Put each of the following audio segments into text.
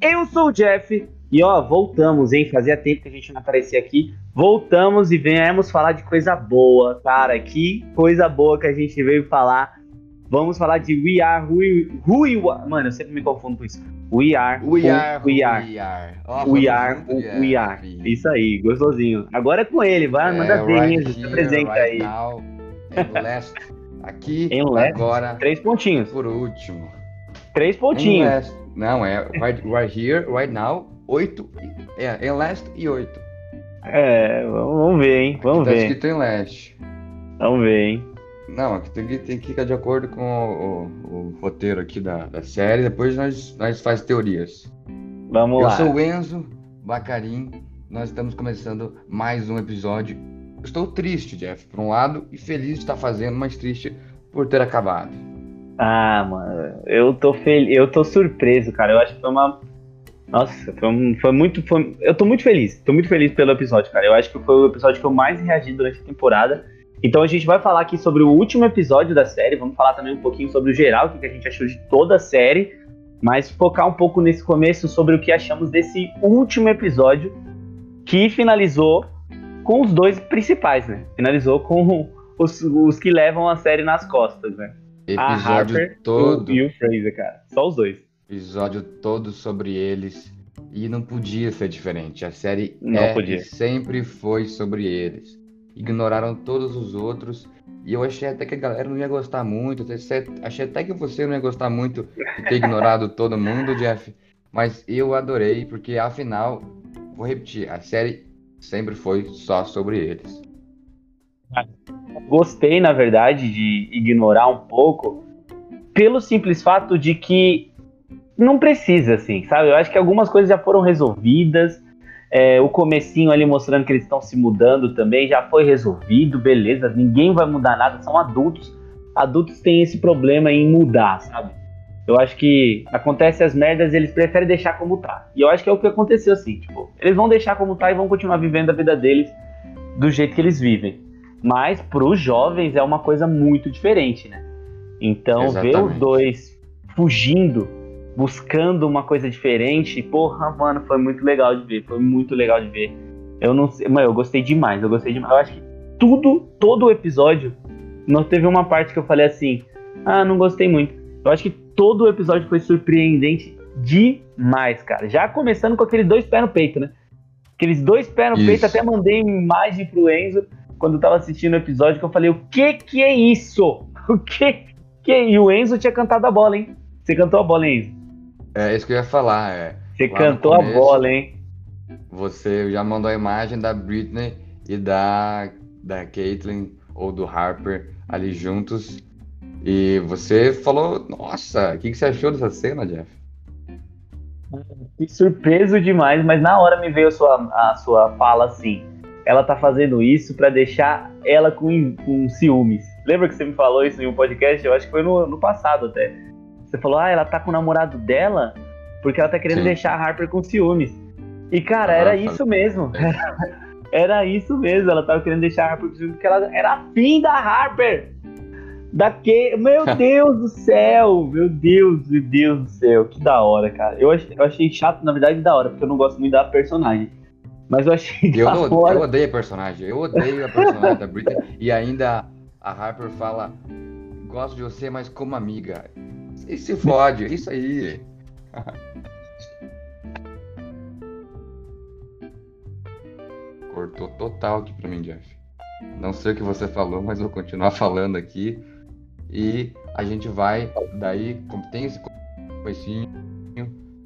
Eu sou o Jeff e ó, voltamos, hein? Fazia tempo que a gente não aparecia aqui. Voltamos e viemos falar de coisa boa, cara. Que coisa boa que a gente veio falar. Vamos falar de We Are Who, You Are. Mano, eu sempre me confundo com isso. We Are We who Are We Are. We Are. Ó, We Are who Jeff. We Are. Isso aí, gostosinho. Agora é com ele, vai, manda É, ver, right se apresenta right aí. now, last. Aqui, Em last. agora, Três pontinhos. por último. Três pontinhos. last. Não, é right, right here, right now, oito. É, em last e oito. É, vamos ver, hein? Vamos tá ver. escrito em last. Vamos ver, hein? Não, aqui tem que, tem que ficar de acordo com o, o- o roteiro aqui da, da série, depois nós, nós faz teorias. Vamos Eu lá. sou o Enzo Bacarim, nós estamos começando mais um episódio. Eu Estou triste, Jeff, por um lado, e feliz de estar fazendo, mas triste por ter acabado. Ah, mano, eu tô feliz, eu tô surpreso, cara. Eu acho que foi uma. Nossa, foi, um- foi muito. foi- Eu tô muito feliz. Tô muito feliz pelo episódio, cara. Eu acho que foi o episódio que eu mais reagi durante a temporada. Então a gente vai falar aqui sobre o último episódio da série. Vamos falar também um pouquinho sobre o geral, o que a gente achou de toda a série. Mas focar um pouco nesse começo sobre o que achamos desse último episódio que finalizou com os dois principais, né? Finalizou com os, os que levam a série nas costas, né? A Episódio Harper todo, e o Fraser, cara. Só os dois. episódio todo sobre eles. E não podia ser diferente. A série Não é podia. sempre foi sobre eles. Ignoraram todos os outros. E eu achei até que a galera não ia gostar muito. Achei achei até que você não ia gostar muito de ter ignorado todo mundo, Jeff. Mas eu adorei, porque afinal, vou repetir, a série sempre foi só sobre eles. Gostei, na verdade, de ignorar um pouco, pelo simples fato de que não precisa, assim, sabe? Eu acho que algumas coisas já foram resolvidas. É, o comecinho ali mostrando que eles estão se mudando também já foi resolvido, beleza. Ninguém vai mudar nada, são adultos. Adultos têm esse problema em mudar, sabe? Eu acho que acontece as merdas, eles preferem deixar como tá. E eu acho que é o que aconteceu assim, tipo, eles vão deixar como tá e vão continuar vivendo a vida deles do jeito que eles vivem. Mas pros jovens é uma coisa muito diferente, né? Então ver os Exatamente. dois fugindo, buscando uma coisa diferente, porra, mano, foi muito legal de ver, foi muito legal de ver. Eu não sei, mano, eu gostei demais, eu gostei demais. Eu acho que tudo, todo o episódio, não teve uma parte que eu falei assim, ah, não gostei muito. Eu acho que todo o episódio foi surpreendente demais, cara. Já começando com aqueles dois pés no peito, né? Aqueles dois pés no Isso. peito, até mandei imagem pro Enzo quando eu tava assistindo o episódio, que eu falei, o que que é isso? O que que é? E o Enzo tinha cantado a bola, hein? Você cantou a bola, hein, Enzo? É isso que eu ia falar. É. Você cantou a começo. bola, hein? Você já mandou a imagem da Britney e da, da Caitlyn ou do Harper ali juntos. E você falou, nossa, o que, que você achou dessa cena, Jeff? Fiquei surpreso demais, mas na hora me veio a sua, a sua fala assim. Ela tá fazendo isso pra deixar ela com, com ciúmes. Lembra que você me falou isso em um podcast? Eu acho que foi no, no passado até. Você falou, ah, ela tá com o namorado dela porque ela tá querendo Sim. deixar a Harper com ciúmes. E, cara, Ah, era isso mesmo. Era, era isso mesmo. Ela tava querendo deixar a Harper com ciúmes porque ela era afim da Harper. Da que... Meu Deus do céu! Meu Deus, meu Deus do céu. Que da hora, cara. Eu achei, eu achei chato, na verdade, da hora, porque eu não gosto muito da personagem. Mas eu achei Eu, da eu hora. odeio a personagem, eu odeio a personagem da Britney. E ainda a Harper fala, gosto de você, mas como amiga. E se fode, é isso aí. Cortou total aqui pra mim, Jeff. Não sei o que você falou, mas vou continuar falando aqui. E a gente vai, daí, tem esse comecinho,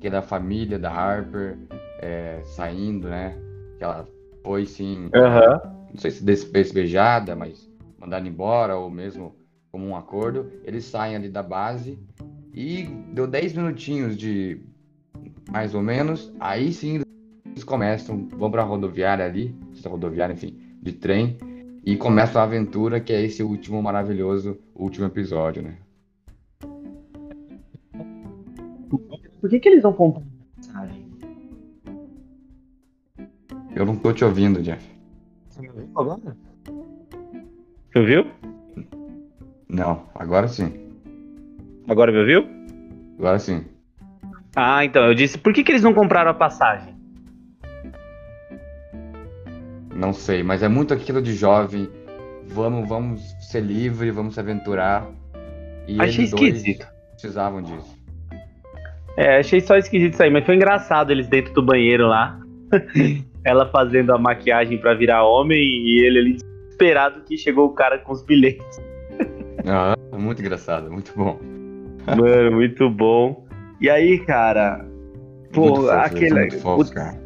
que é da família da Harper, é, saindo, né? Que ela foi, sim, Aham. não sei se des- despejada, mas mandada embora, ou mesmo como um acordo. Eles saem ali da base e deu 10 minutinhos de mais ou menos. Aí sim eles começam, vão pra rodoviária ali, rodoviária, enfim, de trem, e começa a aventura que é esse último maravilhoso último episódio, né? Por que, que eles não compram Eu não tô te ouvindo, Jeff. Você me ouviu agora? Você ouviu? Não, agora sim. Agora me ouviu? Agora sim. Ah, então, eu disse, por que, que eles não compraram a passagem? Não sei, mas é muito aquilo de jovem. Vamos, vamos ser livre, vamos se aventurar. E Achei eles dois esquisito. precisavam disso. É, achei só esquisito isso aí, mas foi engraçado eles dentro do banheiro lá. Ela fazendo a maquiagem pra virar homem e ele ali desesperado que chegou o cara com os bilhetes. Ah, muito engraçado, muito bom. Mano, muito bom. E aí, cara, pô, muito fofo, eles são aquele. muito fofos, cara.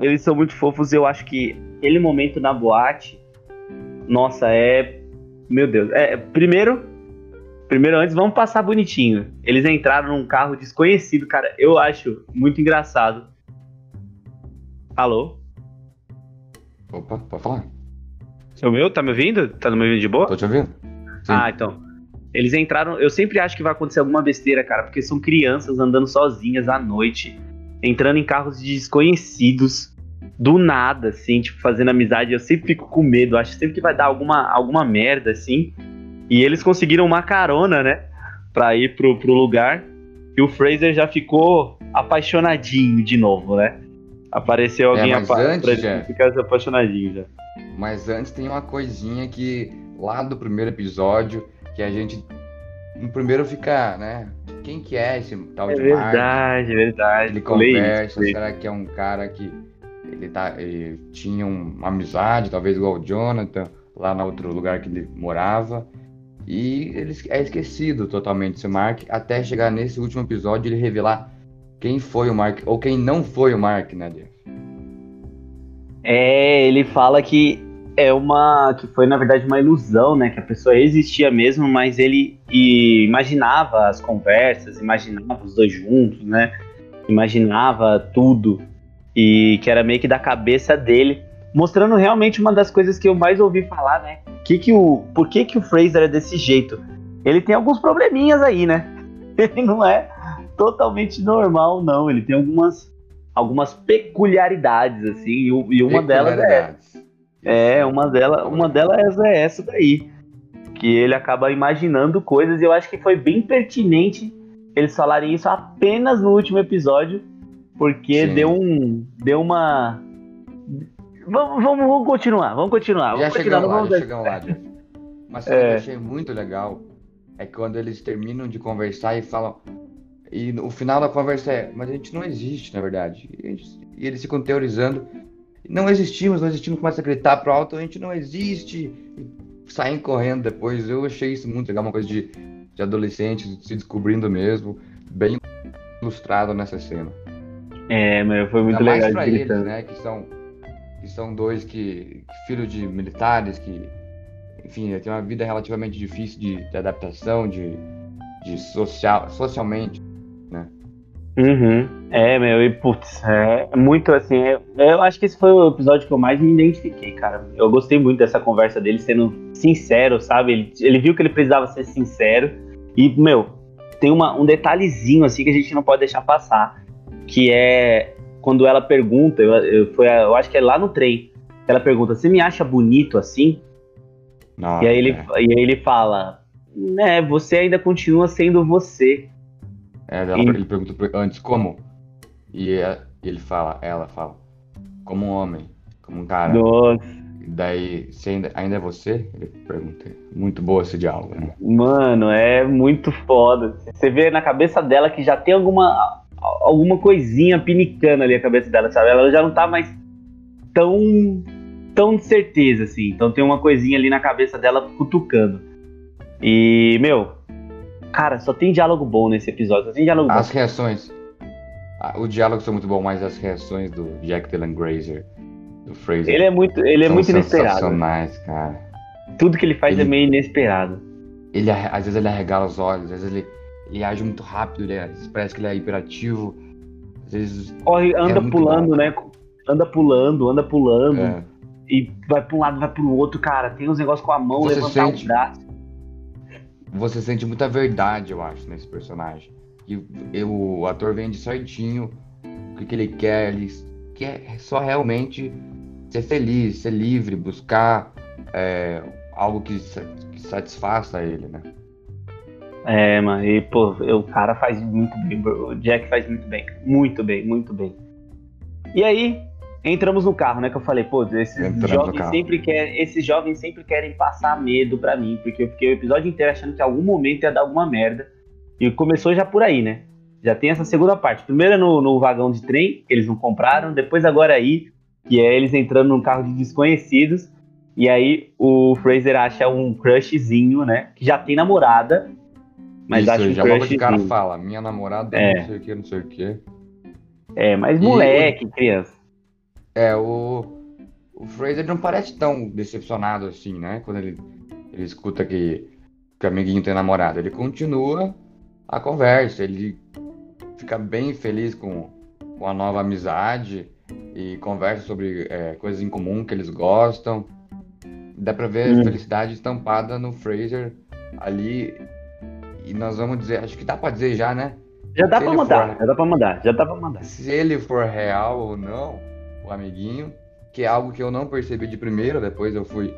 eles são muito fofos. Eu acho que aquele momento na boate, nossa, é. Meu Deus. É, primeiro, primeiro antes, vamos passar bonitinho. Eles entraram num carro desconhecido, cara. Eu acho muito engraçado. Alô? Opa, pode falar? É o meu? Tá me ouvindo? Tá me ouvindo de boa? Tô te ouvindo? Sim. Ah, então. Eles entraram. Eu sempre acho que vai acontecer alguma besteira, cara, porque são crianças andando sozinhas à noite, entrando em carros desconhecidos, do nada, assim, tipo, fazendo amizade. Eu sempre fico com medo, acho sempre que vai dar alguma, alguma merda, assim. E eles conseguiram uma carona, né, pra ir pro, pro lugar. E o Fraser já ficou apaixonadinho de novo, né? Apareceu alguém É, mas apa- antes, pra ele Jeff. ficar apaixonadinho já. Mas antes tem uma coisinha que lá do primeiro episódio que a gente no primeiro fica, né? Quem que é esse tal É de Mark? verdade, é verdade. Ele conversa, será que é um cara que ele tá ele tinha um- uma amizade, talvez igual o Jonathan, lá no outro lugar que ele morava. E ele é esquecido totalmente esse Mark, até chegar nesse último episódio e ele revelar quem foi o Mark, ou quem não foi o Mark, né, Jeff? É, ele fala que é uma. que foi na verdade uma ilusão, né? Que a pessoa existia mesmo, mas ele imaginava as conversas, imaginava os dois juntos, né? Imaginava tudo. E que era meio que da cabeça dele. Mostrando realmente uma das coisas que eu mais ouvi falar, né? Que que o, por que, que o Fraser é desse jeito? Ele tem alguns probleminhas aí, né? Ele não é totalmente normal, não. Ele tem algumas, algumas peculiaridades, assim, e, o- e uma delas é é, uma, dela, uma delas é essa daí. Que ele acaba imaginando coisas e eu acho que foi bem pertinente eles falarem isso apenas no último episódio, porque Sim. deu um. Deu uma. Vamos, vamos, vamos continuar, vamos continuar. Já Vamos continuar, chegamos lá, já chegamos lá. Mas cena que É. eu achei muito legal é quando eles terminam de conversar e falam. E o final da conversa é, mas a gente não existe, na verdade. E, gente- e eles ficam teorizando. Não existimos, não existimos, começa a gritar pro alto, a gente não existe. E saem correndo depois. Eu achei isso muito legal, uma coisa de, de adolescentes se descobrindo mesmo. Bem ilustrado nessa cena. É, mas foi muito Ainda mais legal pra de eles, gritando. né? Que são, que são dois que, que filhos de militares, que, enfim, tem uma vida relativamente difícil de, de adaptação, de, de social, socialmente. Uhum. É, meu, e putz, é muito assim. é- eu acho que esse foi o episódio que eu mais me identifiquei, cara. Eu gostei muito dessa conversa dele sendo sincero, sabe? Ele, ele viu que ele precisava ser sincero. E, meu, tem uma, um detalhezinho assim que a gente não pode deixar passar. Que é quando ela pergunta, eu, eu, foi, eu acho que é lá no trem. Ela pergunta: Você me acha bonito assim? Nossa, E aí ele, é. e aí ele fala: Né, você ainda continua sendo você. É, ela- E- ele pergunta antes como? E é- ele fala, ela fala, como um homem, como um cara. Nossa. E daí, você ainda, ainda é você? Ele pergunta. Muito boa esse diálogo, né? Mano, é muito foda. Você vê na cabeça dela que já tem alguma alguma coisinha pinicando ali a cabeça dela, sabe? Ela já não tá mais tão tão de certeza assim. Então tem uma coisinha ali na cabeça dela cutucando. E, meu, cara, só tem diálogo bom nesse episódio. Só tem diálogo As bom. reações. ah, O diálogo são muito bom, mas as reações do Jack Dylan Grazer, do Fraser. Ele é muito, ele é muito inesperado. sensacionais, cara. Tudo que ele faz é Ele- meio inesperado. Ele, às vezes ele arregala os olhos, às vezes ele, ele age muito rápido, ele é- parece que ele é hiperativo. Às vezes. Corre, anda É pulando, bom. né? Anda pulando, anda pulando. é, E vai pra um lado, vai pro outro, cara. Tem uns negócios com a mão, Você levantar sente- o braço. Você sente muita verdade, eu acho, nesse personagem. E o, ator vende certinho o que, que ele quer, ele quer só realmente ser feliz, ser livre, buscar é, algo que, que satisfaça ele, né? É, mano, e pô, o cara faz muito bem, o Jack faz muito bem, muito bem, muito bem. E aí, entramos no carro, né? Que eu falei, pô, esses jovens sempre querem, esses jovens sempre querem passar medo pra mim, porque eu fiquei o episódio inteiro achando que em algum momento ia dar alguma merda. E começou já por aí, né? Já tem essa segunda parte. Primeiro é no, no vagão de trem, que eles não compraram, depois agora aí, que é eles entrando num carro de desconhecidos. E aí o Fraser acha um crushzinho, né? Que já tem namorada. Mas Isso, acha um já logo de cara fala, minha namorada É. não sei o que, não sei o que. É, mas E moleque, criança. É, o, o Fraser não parece tão decepcionado assim, né? Quando ele, ele escuta que, que o amiguinho tem namorada. Ele continua a conversa, ele fica bem feliz com, com a nova amizade e conversa sobre é, coisas em comum que eles gostam. Dá pra ver Hum. a felicidade estampada no Fraser ali. E nós vamos dizer, acho que dá pra dizer já, né? Já dá Se pra mandar, for- já dá pra mandar, já dá pra mandar. se ele for real ou não, o amiguinho, que é algo que eu não percebi de primeira, depois eu fui,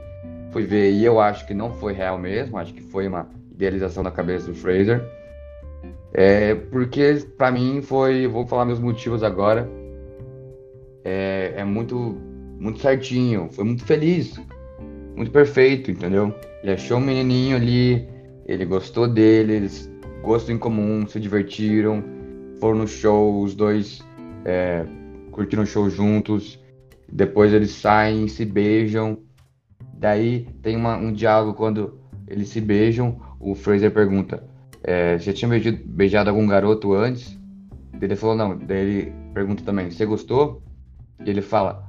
fui ver e eu acho que não foi real mesmo, acho que foi uma idealização da cabeça do Fraser. É, porque pra mim foi, vou falar meus motivos agora, é, é muito, muito certinho, foi muito feliz, muito perfeito, entendeu? Ele achou um menininho ali, ele gostou dele, eles gosto em comum, se divertiram, foram no show, os dois é, curtiram o show juntos. Depois eles saem, se beijam. Daí tem uma- um diálogo quando eles se beijam. O Fraser pergunta: é, Já tinha beijado, beijado algum garoto antes? Ele falou: Não. Daí ele pergunta também: Você gostou? E ele fala: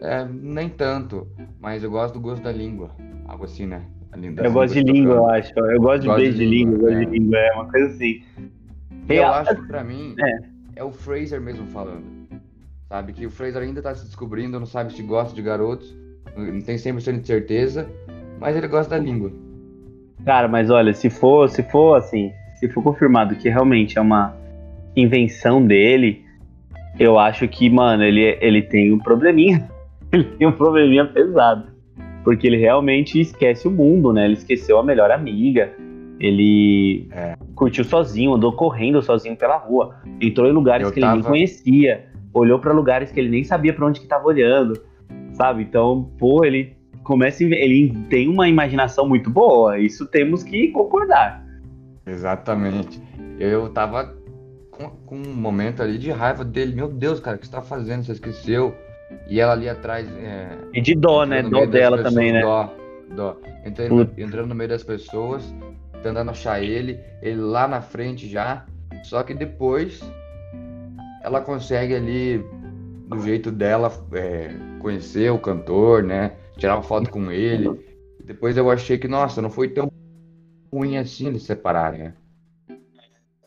"É, Nem tanto, mas eu gosto do gosto da língua. Algo assim, né? A lí- das Eu gosto de língua, eu acho. Eu gosto de beijo de língua, eu língua, gosto de é. língua, é uma coisa assim. Eu Real- acho que pra mim É. é. o Fraser mesmo falando. Sabe? Que o Fraser ainda tá se descobrindo, não sabe se gosta de garotos, não tem 100% de certeza, mas ele gosta da língua. Cara, mas olha, se for, se for assim, se for confirmado que realmente é uma invenção dele, eu acho que, mano, ele, ele tem um probleminha. Ele tem um probleminha pesado. Porque ele realmente esquece o mundo, né? Ele esqueceu a melhor amiga. Ele É. curtiu sozinho, andou correndo sozinho pela rua. Entrou em lugares Eu que ele nem tava- conhecia. Olhou pra lugares que ele nem sabia pra onde que tava olhando. Sabe? Então, pô, ele começa ele tem uma imaginação muito boa. Isso temos que concordar. Exatamente. Eu tava com, com um momento ali de raiva dele. Meu Deus, cara, o que você tá fazendo? Você esqueceu? E ela ali atrás. É, E de dó, né? Dó dela pessoas, também, né? Dó, dó. Entrando, entrando no meio das pessoas, tentando achar ele, ele lá na frente já. Só que depois ela consegue ali, do jeito dela, é, conhecer o cantor, né? Tirar uma foto com ele. Depois eu achei que, nossa, não foi tão ruim assim eles se separarem, né?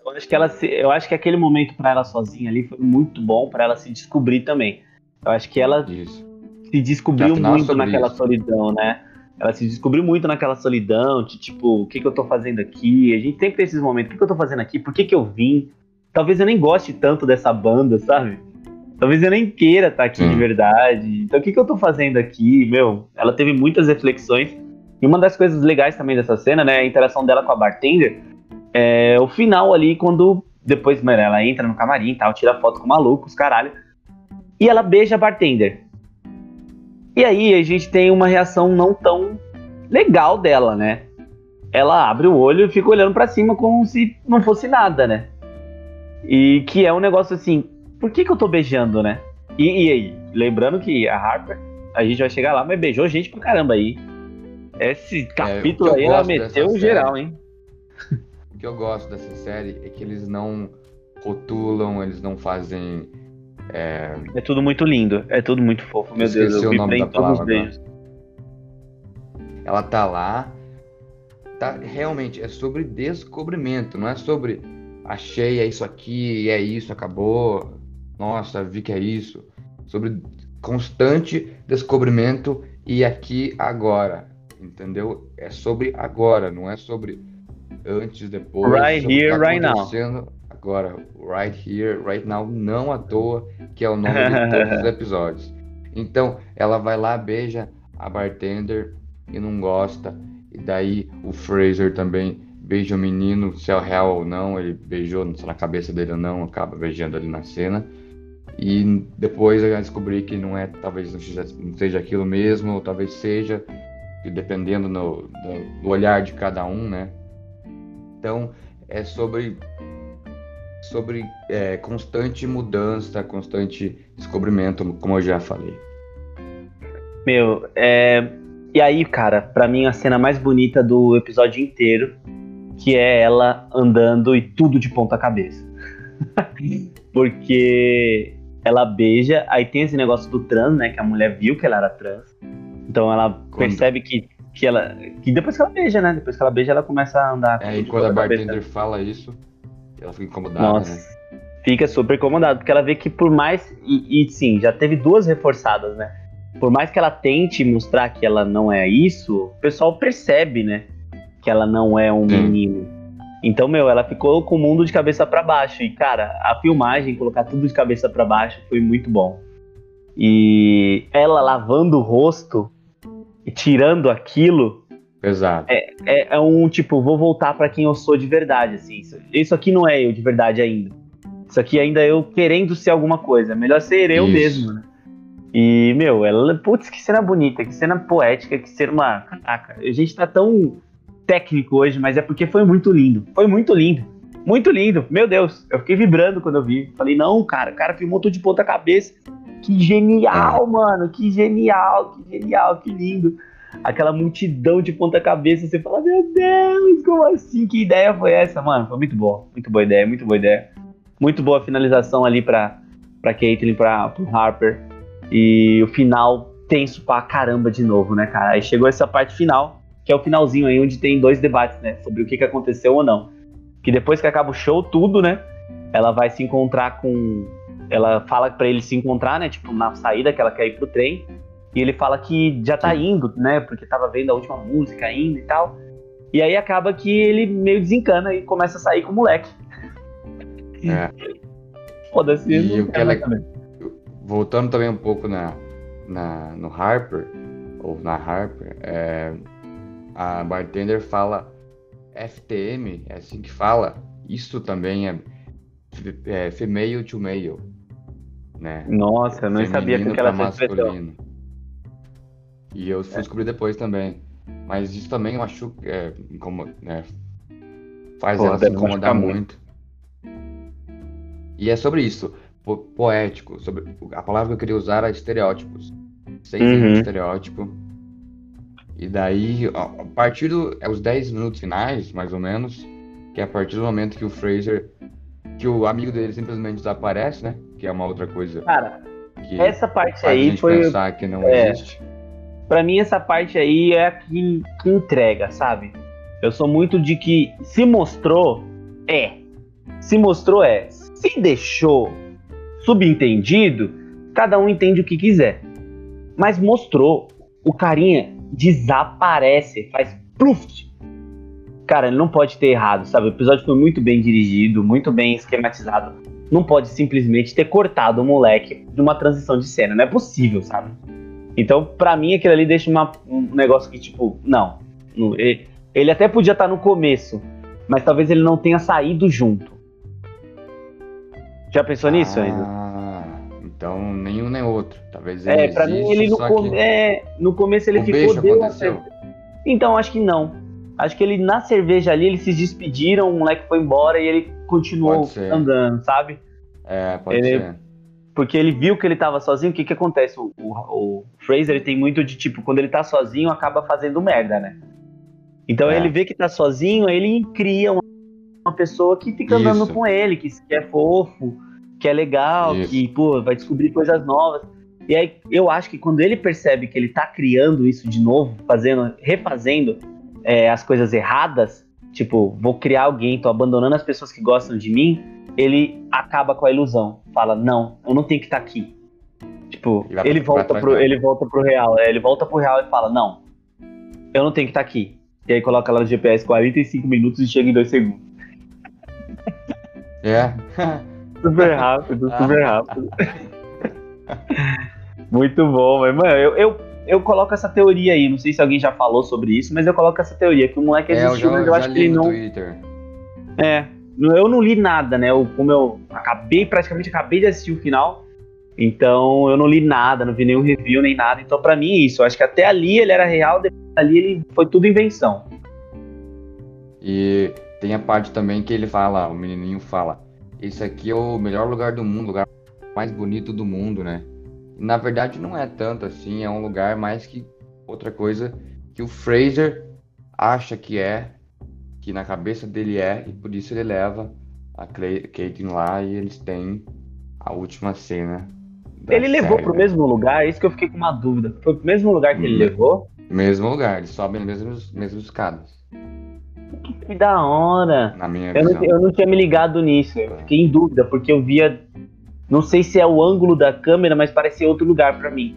Eu acho que ela se, eu acho que aquele momento pra ela sozinha ali foi muito bom pra ela se descobrir também. Eu acho que ela Isso. se descobriu Afinal, muito naquela isso. solidão, né? Ela se descobriu muito naquela solidão, de tipo, o que, que eu tô fazendo aqui? A gente sempre tem esses momentos, o que, que eu tô fazendo aqui? Por que, que eu vim? Talvez eu nem goste tanto dessa banda, sabe? Talvez eu nem queira estar aqui Sim. de verdade. Então o que, que eu tô fazendo aqui? Meu, ela teve muitas reflexões. E uma das coisas legais também dessa cena, né? A interação dela com a bartender. É o final ali, quando depois, mano, ela entra no camarim e tal, tira foto com malucos, caralho. E ela beija a bartender. E aí a gente tem uma reação não tão legal dela, né? Ela abre o olho e fica olhando pra cima como se não fosse nada, né? E que é um negócio assim, por que, que eu tô beijando, né? E, e aí, lembrando que a Harper, a gente vai chegar lá, mas beijou gente pra caramba aí. Esse capítulo É, o que aí ela meteu série- geral, hein? O que eu gosto dessa série é que eles não rotulam, eles não fazem. é, É tudo muito lindo, é tudo muito fofo, meu Deus. Eu o me nome da prendo todos os palavra beijos. ela tá lá. Tá, realmente, é sobre descobrimento, não é sobre achei, é isso aqui, é isso, acabou. Nossa, vi que é isso. Sobre constante descobrimento e aqui agora. Entendeu? É sobre agora, não é sobre antes, depois. Right que here, tá right now. Agora, right here, right now, não à toa, que é o nome de todos os episódios. Então, ela vai lá, beija a bartender e não gosta. E daí o Fraser também beija o menino, se é real ou não, ele beijou na cabeça dele ou não, acaba beijando ali na cena. E depois eu descobri que não é, talvez não seja, aquilo mesmo, ou talvez seja, dependendo no, do olhar de cada um, né? Então é sobre sobre é, constante mudança, constante descobrimento, como eu já falei. Meu, é... e aí, cara, para mim a cena mais bonita do episódio inteiro, que é ela andando e tudo de ponta cabeça. Porque ela beija, aí tem esse negócio do trans, né, que a mulher viu que ela era trans. Então ela quando... percebe que que ela que depois que ela beija, né? Depois que ela beija, ela começa a andar. É, e quando a bartender cabeça. fala isso, ela fica incomodada, Nossa. né? Fica super incomodada, porque ela vê que por mais. E, e, sim, já teve duas reforçadas, né? Por mais que ela tente mostrar que ela não é isso, o pessoal percebe, né? Que ela não é um sim. menino. Então, meu, ela ficou com o mundo de cabeça para baixo. E, cara, a filmagem, colocar tudo de cabeça para baixo, foi muito bom. E ela lavando o rosto e tirando aquilo, Exato. É, é, é, um tipo, vou voltar para quem eu sou de verdade, assim. Isso, isso, aqui não é eu de verdade ainda. Isso aqui ainda é eu querendo ser alguma coisa. É melhor ser eu isso. mesmo, né? E, meu, ela, putz, que cena bonita, que cena poética, que cena uma. Caraca, a gente tá tão técnico hoje, mas é porque foi muito lindo. Foi muito lindo. Muito lindo. Meu Deus, eu fiquei vibrando quando eu vi. Falei, não, cara, o cara filmou tudo de ponta cabeça. Que genial, é. mano. Que genial, que genial, que lindo aquela multidão de ponta cabeça, você fala, meu Deus, como assim? Que ideia foi essa? Mano, foi muito boa, muito boa ideia, muito boa ideia. Muito boa finalização ali pra, pra Caitlyn, pra, pro Harper. E o final tenso pra caramba de novo, né, cara? Aí chegou essa parte final, que é o finalzinho aí, onde tem dois debates, né? Sobre o que, que aconteceu ou não. Que depois que acaba o show, tudo, né? Ela vai se encontrar com. Ela fala para ele se encontrar, né? Tipo, na saída que ela quer ir pro trem. E ele fala que já tá indo, né? Porque tava vendo a última música ainda e tal. E aí acaba que ele meio desencana e começa a sair com o moleque. É. Foda-se. E o que ela... Voltando também um pouco na, na, no Harper, ou na Harper, é, a bartender fala FTM, é assim que fala. Isso também é, é female to male. Né? Nossa, eu não Feminino sabia que era masculino. E eu fui é. descobrir depois também. Mas isso também eu acho que é, como, né, faz Pô, ela se incomodar muito. E é sobre isso, po poético. Sobre, a palavra que eu queria usar era estereótipos. Sem uhum. estereótipo. E daí, a partir dos é, 10 minutos finais, mais ou menos, que é a partir do momento que o Fraser, que o amigo dele simplesmente desaparece, né? Que é uma outra coisa. Cara, essa parte aí foi. pensar que não é, existe para mim essa parte aí é a que, que entrega, sabe? Eu sou muito de que se mostrou, é. Se mostrou, é. Se deixou subentendido, cada um entende o que quiser. Mas mostrou, o carinha desaparece, faz pluf. Cara, ele não pode ter errado, sabe? O episódio foi muito bem dirigido, muito bem esquematizado. Não pode simplesmente ter cortado o moleque de uma transição de cena. Não é possível, sabe? Então, para mim, aquilo ali deixa uma, um negócio que, tipo, não. Ele, ele até podia estar tá no começo, mas talvez ele não tenha saído junto. Já pensou ah, nisso ainda? Então, nenhum nem outro. Talvez ele É, pra mim, ele no, com... que... é, no começo ele o ficou. Deu Então, acho que não. Acho que ele, na cerveja ali, eles se despediram, o moleque foi embora e ele continuou andando, sabe? É, pode ele, ser porque ele viu que ele tava sozinho, o que que acontece? O, o, o, Fraser ele tem muito de tipo, quando ele tá sozinho, acaba fazendo merda, né? Então é. ele vê que tá sozinho, ele cria uma, uma pessoa que fica andando isso. com ele, que, que é fofo, que é legal, isso. que, pô, vai descobrir coisas novas. E aí eu acho que quando ele percebe que ele tá criando isso de novo, fazendo, refazendo é, as coisas erradas, tipo, vou criar alguém, tô abandonando as pessoas que gostam de mim, ele acaba com a ilusão. Fala, não, eu não tenho que estar tá aqui. Tipo, ele volta, pro, ele volta pro real. É, ele volta pro real e fala, não, eu não tenho que estar tá aqui. E aí coloca lá no GPS 45 minutos e chega em 2 segundos. É. super rápido, super rápido. Muito bom, mas, mano, eu, eu, eu coloco essa teoria aí. Não sei se alguém já falou sobre isso, mas eu coloco essa teoria que o moleque É, eu existiu, mas eu acho que ele não. Twitter. É, eu não li nada, né? Eu, como eu acabei, praticamente acabei de assistir o final, então eu não li nada, não vi nenhum review nem nada. Então, pra mim, é isso. Eu acho que até ali ele era real, depois ali ele foi tudo invenção. E tem a parte também que ele fala, o menininho fala, esse aqui é o melhor lugar do mundo, o lugar mais bonito do mundo, né? Na verdade não é tanto assim, é um lugar mais que outra coisa que o Fraser acha que é, que na cabeça dele é, e por isso ele leva a Caitlyn lá e eles têm a última cena. ele levou série, pro né? mesmo lugar, é isso que eu fiquei com uma dúvida. Foi pro mesmo lugar que ele Hum. levou? Mesmo lugar, eles sobem nas mesmas, mesmas escadas, Que da hora! na minha Eu visão. não, eu não tinha me ligado nisso, eu fiquei em dúvida, porque eu via. Não sei se é o ângulo da câmera, mas parecia outro lugar pra mim.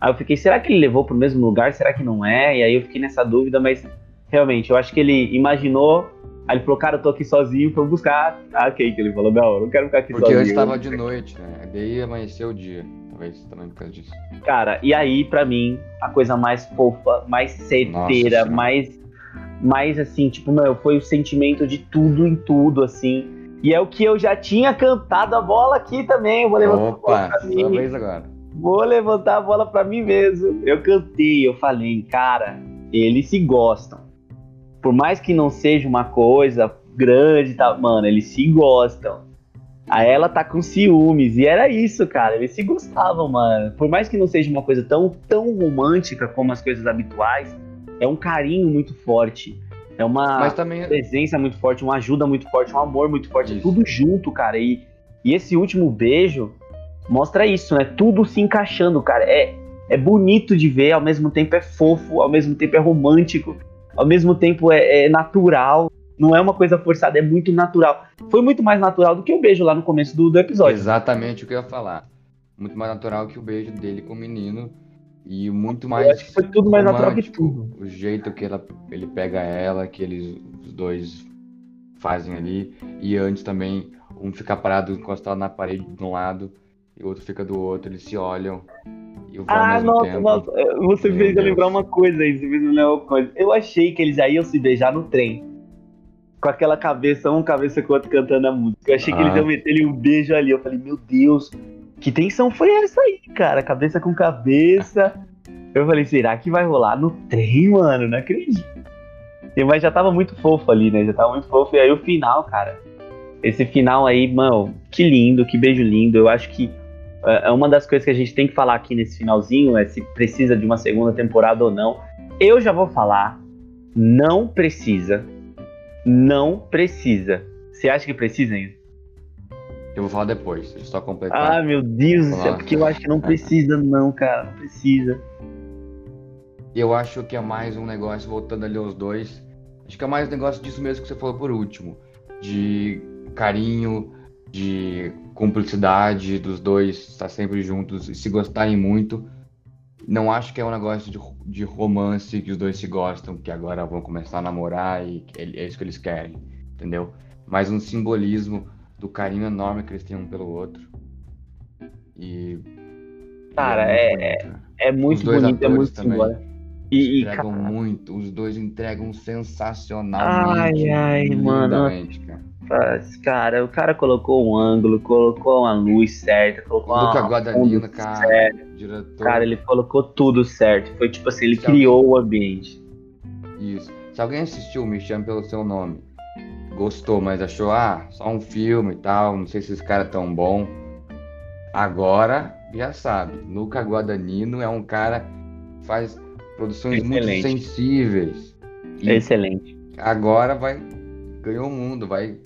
Aí eu fiquei, será que ele levou pro mesmo lugar? Será que não é? E aí eu fiquei nessa dúvida, mas realmente, eu acho que ele imaginou. Aí ele falou, cara, eu tô aqui sozinho, foi buscar a Kate. Ele falou, não, eu não quero ficar aqui Porque sozinho. antes tava de noite, né? Daí amanheceu o dia. Talvez também por causa disso. Cara, e aí, pra mim, a coisa mais fofa, mais certeira, mais. Mais assim, tipo, meu, foi o sentimento de tudo em tudo, assim. E é o que eu já tinha cantado a bola aqui também. Eu vou levantar a bola Opa, pra mim. vez agora. Vou levantar a bola pra mim mesmo. Eu cantei, eu falei, cara, eles se gostam. Por mais que não seja uma coisa grande, tá, mano, eles se gostam. Aí ela tá com ciúmes. E era isso, cara. Eles se gostavam, mano. Por mais que não seja uma coisa tão, tão romântica como as coisas habituais, é um carinho muito forte. É uma Mas também. presença muito forte, uma ajuda muito forte, um amor muito forte, Isso. tudo junto, cara. E, e esse último beijo mostra isso, né? Tudo se encaixando, cara. É, é bonito de ver, ao mesmo tempo é fofo, ao mesmo tempo é romântico, ao mesmo tempo é, é natural. Não é uma coisa forçada, é muito natural. Foi muito mais natural do que o beijo lá no começo do, do episódio. Exatamente o que eu ia falar. Muito mais natural que o beijo dele com o menino. E muito Eu mais. acho que foi tudo mais natural que romântico. tudo. O jeito que ela, ele pega ela, que eles os dois fazem ali. E antes também, um fica parado encostado na parede de um lado e o outro fica do outro, eles se olham. E vão Ah, nossa, tempo. nossa. Você Meu fez eu Deus. lembrar uma coisa aí, você fez eu lembrar uma coisa. Eu achei que eles já iam se beijar no trem. Com aquela cabeça, um cabeça com o outro cantando a música. Eu achei que Ah. eles iam meter ele um beijo ali. Eu falei, meu Deus, que tensão foi essa aí, cara? Cabeça com cabeça. Eu falei, será que vai rolar no trem, mano? Não acredito. Mas já tava muito fofo ali, né? Já tava muito fofo. E aí o final, cara. Esse final aí, mano, que lindo, que beijo lindo. Eu acho que é é uma das coisas que a gente tem que falar aqui nesse finalzinho é se precisa de uma segunda temporada ou não. Eu já vou falar, não precisa. Não precisa. Você acha que precisa ainda? Eu vou falar depois, deixa eu só completar. Ah, meu Deus do céu, Nossa. porque eu acho que não precisa, não, cara. Não precisa. Eu acho que é mais um negócio, voltando ali aos dois. Acho que é mais um negócio disso mesmo que você falou por último. De carinho, de cumplicidade dos dois estar sempre juntos e se gostarem muito. Não acho que é um negócio de, de romance que os dois se gostam, que agora vão começar a namorar e é é isso que eles querem, entendeu? Mas um simbolismo do carinho enorme que eles têm um pelo outro. E. Cara, muito é- bonito, né? É muito bonito, é muito simbólico. E, entregam cara, muito, os dois entregam sensacionalmente. Ai, ai, mano. cara. cara, o cara colocou um ângulo, colocou uma luz certa, colocou Luca uma Guadagnino, cara, certo. diretor. Cara, ele colocou tudo certo. Foi tipo assim, ele Se criou o ambiente. Isso. Se alguém assistiu Me Chame Pelo Seu Nome, gostou, mas achou, ah, só um filme e tal, não sei se esse cara é tão bom. Agora, já sabe, Luca Guadagnino é um cara que faz produções Excelente. muito sensíveis. Excelente. agora vai ganhou o mundo, vai.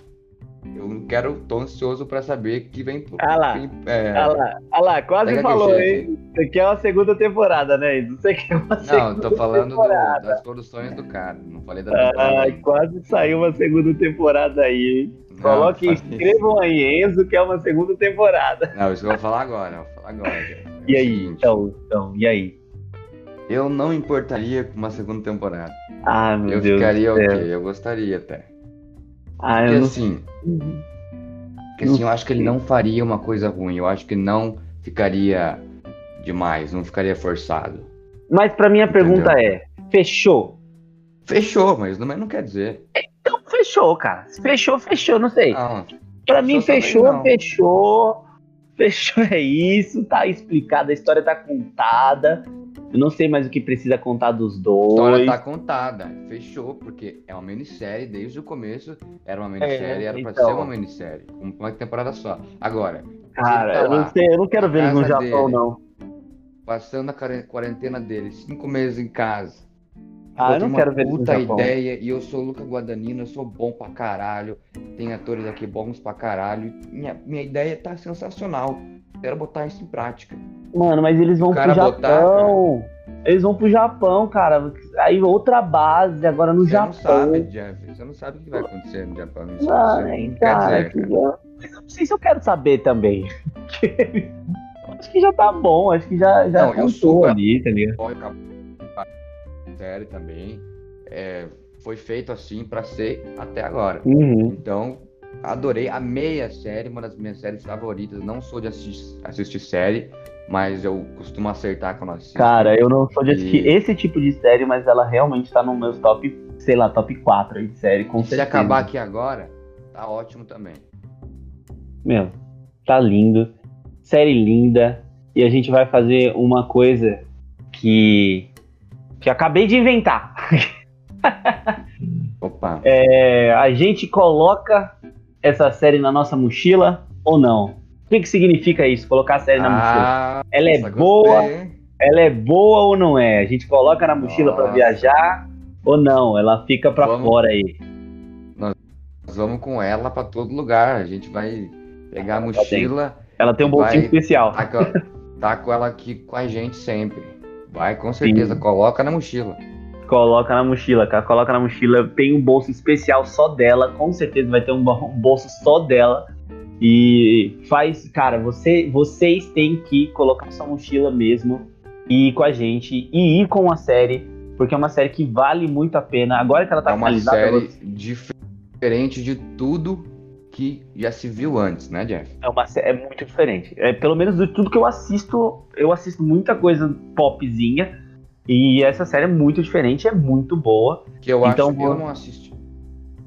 Eu não quero, tô ansioso pra saber que vem. Ah lá. é, Ah lá, ah lá, quase Pega falou, aqui, hein? Você quer uma segunda temporada, né? Isso Você quer uma Não, segunda eu tô falando do- temporada. das produções do cara. Não falei da temporada. Ah, ainda. quase saiu uma segunda temporada aí, hein? Não, não falei. escrevam aí, Enzo, que é uma segunda temporada. Não, isso que eu vou falar agora. Eu vou falar agora. É E aí, seguinte, então, então, e aí? Eu não importaria com uma segunda temporada. Ah, meu eu Deus. ficaria do céu. ok, eu gostaria até. Ah, eu não assim, porque assim, eu acho que ele não faria uma coisa ruim. Eu acho que não ficaria demais, não ficaria forçado. Mas pra minha pergunta é: fechou? Fechou, mas não, não quer dizer. Então fechou, cara. Fechou, fechou, não sei. Pra mim, fechou fechou. Fechou, é isso, tá explicado, a história tá contada. Eu não sei mais o que precisa contar dos a dois. história tá contada. Fechou, porque é uma minissérie desde o começo. Era uma minissérie, era pra então. ser uma minissérie. Uma temporada só. Agora, Cara, tá eu não lá, sei, eu não quero ver eles no Japão, dele. não. passando a quaren- quarentena dele, cinco meses em casa. Ah, eu não quero ver eles no puta Japão. ideia e eu sou o Luca Guadagnino, eu sou bom pra caralho. Tem atores aqui bons pra caralho. Minha, minha ideia tá sensacional. Quero botar isso em prática. Mano, mas eles vão O pro cara botar, Japão. Eles vão pro Japão, cara. Aí outra base, agora no Você Japão. não sabe, Jeff. Você não sabe o que vai acontecer no Japão. Isso você não quer cara, dizer, que cara. mas eu não sei se eu quero saber também. acho que já tá bom, acho que já, já Não, eu sou- ali, tá ligado? Série também. É, foi feito assim pra ser até agora. Uhum. Então, adorei, amei a série, uma das minhas séries favoritas. Não sou de assistir, assistir série, mas eu costumo acertar quando assisto. Cara, eu não sou de assistir E- esse tipo de série, mas ela realmente tá no meu top, sei lá, top 4 aí de série, com se certeza. acabar aqui agora, tá ótimo também. Meu, tá lindo. Série linda. E a gente vai fazer uma coisa que. que acabei de inventar. Opa. É, a gente coloca essa série na nossa mochila ou não? O que, que significa isso? Colocar a série na mochila? ah, Ela é boa? gostei? Ela é boa ou não é? A gente coloca na mochila pra Nossa. viajar ou não? Ela fica pra Vamos. fora aí. Nós vamos com ela pra todo lugar. A gente vai pegar a mochila, Ela tem um bolsinho Vai. especial. tá com, tá com ela aqui com a gente sempre. Vai, com certeza, coloca na mochila. Coloca na mochila, cara. Coloca na mochila. Tem um bolso especial só dela. Com certeza vai ter um bo- bolso só dela. E faz, cara, você, vocês têm que colocar sua mochila mesmo e ir com a gente e ir com a série, porque é uma série que vale muito a pena. Agora que ela tá É uma série você- diferente de tudo que já se viu antes, né, Jeff? é, uma, é muito diferente. É, pelo menos de tudo que eu assisto, eu assisto muita coisa popzinha. E essa série é muito diferente, é muito boa. Que eu Então, acho que eu não assisti.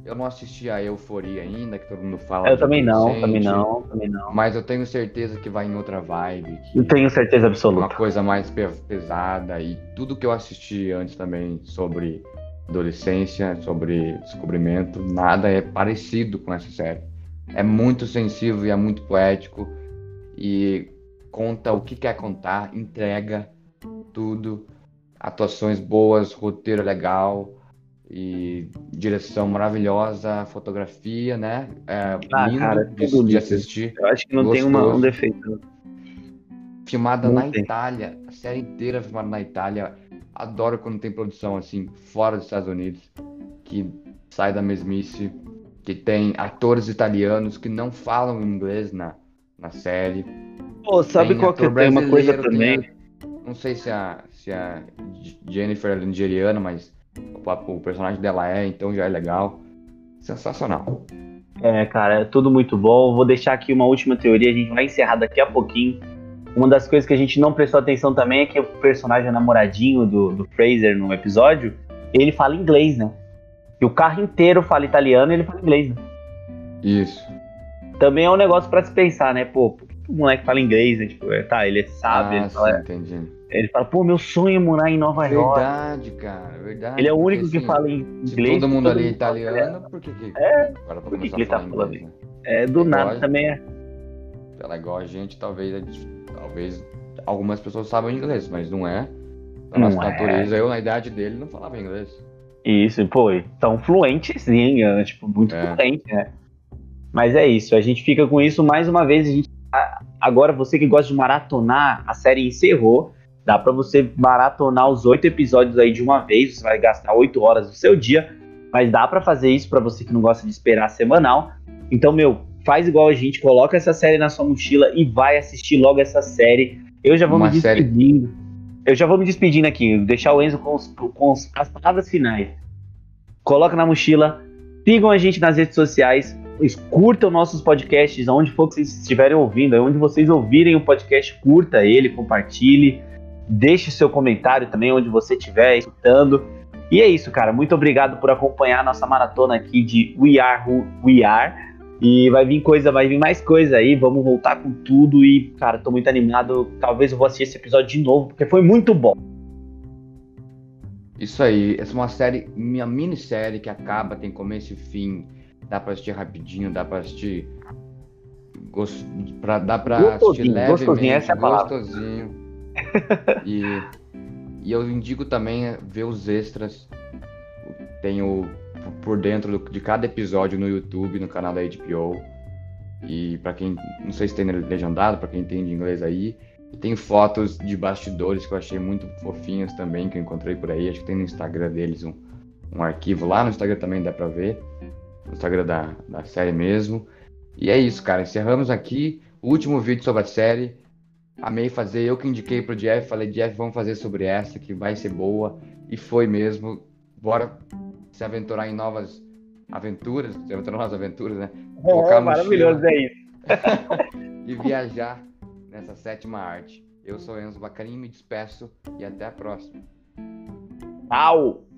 Eu não assisti a Euforia ainda, que todo mundo fala. Eu também não, também não, também não. Mas eu tenho certeza que vai em outra vibe. Não tenho certeza é uma absoluta. coisa mais pe- pesada. E tudo que eu assisti antes também sobre adolescência, sobre descobrimento, nada é parecido com essa série. É muito sensível e é muito poético. E conta o que quer contar, entrega tudo. Atuações boas, roteiro legal e direção maravilhosa, fotografia, né? É Ah, lindo cara, de, tudo de assistir. Eu acho que não tem uma- Gostoso. um defeito. Filmada Não na tem. Itália, a série inteira filmada na Itália. Adoro quando tem produção assim, fora dos Estados Unidos, que sai da mesmice, que tem atores italianos que não falam inglês na, na série. Pô, sabe Tem qual que tem uma coisa tem também? Não sei se a, se a Jennifer é nigeriana, mas o, o personagem dela é, então já é legal. Sensacional. É, cara, é tudo muito bom. Vou deixar aqui uma última teoria, a gente vai encerrar daqui a pouquinho. Uma das coisas que a gente não prestou atenção também é que o personagem o namoradinho do, do Fraser no episódio, ele fala inglês, né? E o carro inteiro fala italiano e ele fala inglês, né? Isso. Também é um negócio pra se pensar, né? Pô, por que o moleque fala inglês, né? Tipo, é, tá, ele sabe, ah, ele fala, sim, entendi. Ele fala, pô, meu sonho é morar em Nova York. Verdade, cara, verdade. Ele é o porque, único que assim, fala em Se inglês. todo mundo ali é fala italiano, por que que É, agora por que que ele tá falando inglês, né? É, do É nada igual- também é. Ela é igual a gente, talvez, é talvez algumas pessoas sabem inglês, mas não é. Da Não nossa é. natureza, eu na idade dele não falava inglês. Isso, pô, tão fluente sim, é, tipo, muito É. fluente, né? Mas é isso, a gente fica com isso mais uma vez. A gente, agora, você que gosta de maratonar, a série encerrou. Dá pra você maratonar os oito episódios aí de uma vez. Você vai gastar oito horas do seu dia, mas dá pra fazer isso pra você que não gosta de esperar semanal. Então, meu, faz igual a gente, coloca essa série na sua mochila e vai assistir logo essa série. Eu já vou Uma me série- despedindo. Eu já vou me despedindo aqui, deixar o Enzo com, os- com os- as palavras finais. Coloca na mochila, sigam a gente nas redes sociais, curtam nossos podcasts, onde for que vocês estiverem ouvindo, onde vocês ouvirem o podcast, curta ele, compartilhe, Deixe seu comentário também onde você estiver escutando. E é isso, cara. Muito obrigado por acompanhar a nossa maratona aqui de We Are Who We Are. E vai vir coisa, vai vir mais coisa aí. Vamos voltar com tudo. E, cara, tô muito animado. Talvez eu vou assistir esse episódio de novo, porque foi muito bom. Isso aí. Essa é uma série, minha minissérie que acaba, tem começo e fim. Dá pra assistir rapidinho, dá pra assistir. Gost... Pra, dá pra gostosinho, assistir gostosinho, essa é a palavra. gostosinho. e, e eu indico também ver os extras. Tem o por dentro de cada episódio no YouTube, no canal da HBO. E para quem não sei se tem legendado, para quem entende inglês aí, tem fotos de bastidores que eu achei muito fofinhas também que eu encontrei por aí. Acho que tem no Instagram deles um, um arquivo lá no Instagram também dá para ver, no Instagram da, da série mesmo. E é isso, cara. Encerramos aqui o último vídeo sobre a série. Amei fazer, eu que indiquei pro Jeff, falei, Jeff, vamos fazer sobre essa, que vai ser boa. E foi mesmo. Bora se aventurar em novas aventuras, se aventurar em novas aventuras, né? É, maravilhoso, é isso. e viajar nessa sétima arte. Eu sou Enzo Bacarim, me despeço e até a próxima. Tchau!